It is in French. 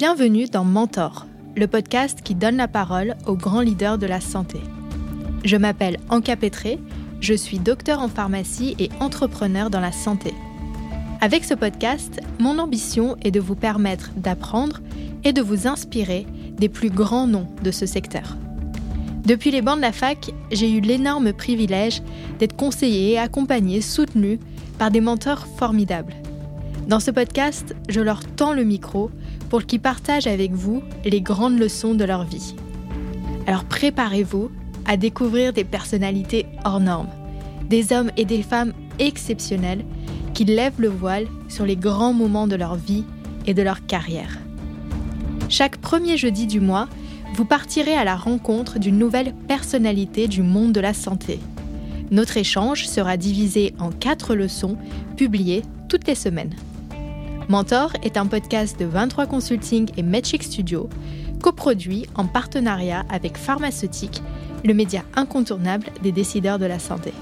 Bienvenue dans Mentor, le podcast qui donne la parole aux grands leaders de la santé. Je m'appelle Anka Petré, je suis docteur en pharmacie et entrepreneur dans la santé. Avec ce podcast, mon ambition est de vous permettre d'apprendre et de vous inspirer des plus grands noms de ce secteur. Depuis les bancs de la fac, j'ai eu l'énorme privilège d'être conseillé, accompagné, soutenu par des mentors formidables. Dans ce podcast, je leur tends le micro pour qu'ils partagent avec vous les grandes leçons de leur vie. Alors préparez-vous à découvrir des personnalités hors normes, des hommes et des femmes exceptionnels qui lèvent le voile sur les grands moments de leur vie et de leur carrière. Chaque premier jeudi du mois, vous partirez à la rencontre d'une nouvelle personnalité du monde de la santé. Notre échange sera divisé en quatre leçons publiées toutes les semaines. Mentor est un podcast de 23 Consulting et Magic Studio, coproduit en partenariat avec Pharmaceutique, le média incontournable des décideurs de la santé.